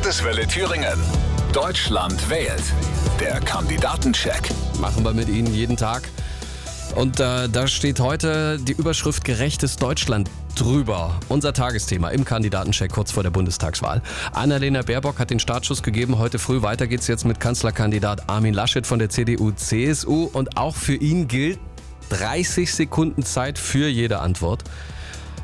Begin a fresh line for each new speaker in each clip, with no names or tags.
Landeswelle Thüringen. Deutschland wählt. Der Kandidatencheck.
Machen wir mit Ihnen jeden Tag. Und äh, da steht heute die Überschrift Gerechtes Deutschland drüber. Unser Tagesthema im Kandidatencheck kurz vor der Bundestagswahl. Annalena Baerbock hat den Startschuss gegeben. Heute früh weiter geht's jetzt mit Kanzlerkandidat Armin Laschet von der CDU-CSU. Und auch für ihn gilt 30 Sekunden Zeit für jede Antwort.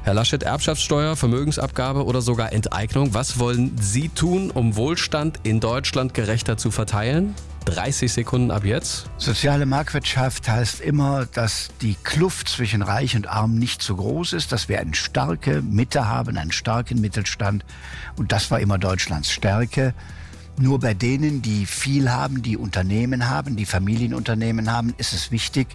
Herr Laschet, Erbschaftssteuer, Vermögensabgabe oder sogar Enteignung. Was wollen Sie tun, um Wohlstand in Deutschland gerechter zu verteilen? 30 Sekunden ab jetzt.
Soziale Marktwirtschaft heißt immer, dass die Kluft zwischen Reich und Arm nicht so groß ist, dass wir eine starke Mitte haben, einen starken Mittelstand. Und das war immer Deutschlands Stärke. Nur bei denen, die viel haben, die Unternehmen haben, die Familienunternehmen haben, ist es wichtig,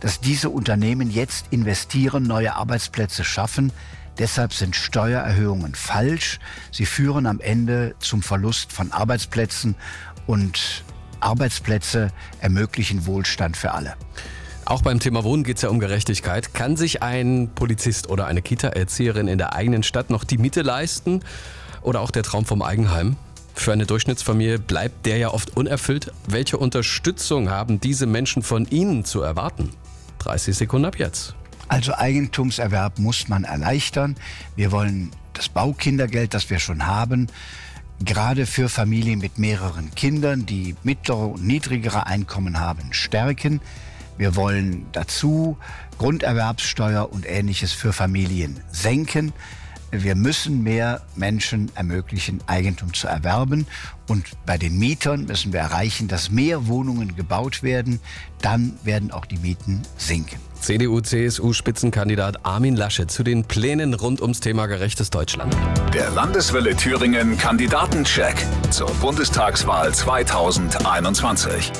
dass diese Unternehmen jetzt investieren, neue Arbeitsplätze schaffen. Deshalb sind Steuererhöhungen falsch. Sie führen am Ende zum Verlust von Arbeitsplätzen und Arbeitsplätze ermöglichen Wohlstand für alle.
Auch beim Thema Wohnen geht es ja um Gerechtigkeit. Kann sich ein Polizist oder eine Kita-Erzieherin in der eigenen Stadt noch die Miete leisten? Oder auch der Traum vom Eigenheim? Für eine Durchschnittsfamilie bleibt der ja oft unerfüllt. Welche Unterstützung haben diese Menschen von Ihnen zu erwarten? 30 Sekunden ab jetzt.
Also Eigentumserwerb muss man erleichtern. Wir wollen das Baukindergeld, das wir schon haben, gerade für Familien mit mehreren Kindern, die mittlere und niedrigere Einkommen haben, stärken. Wir wollen dazu Grunderwerbssteuer und ähnliches für Familien senken. Wir müssen mehr Menschen ermöglichen, Eigentum zu erwerben. Und bei den Mietern müssen wir erreichen, dass mehr Wohnungen gebaut werden. Dann werden auch die Mieten sinken.
CDU-CSU-Spitzenkandidat Armin Laschet zu den Plänen rund ums Thema gerechtes Deutschland.
Der Landeswelle Thüringen Kandidatencheck zur Bundestagswahl 2021.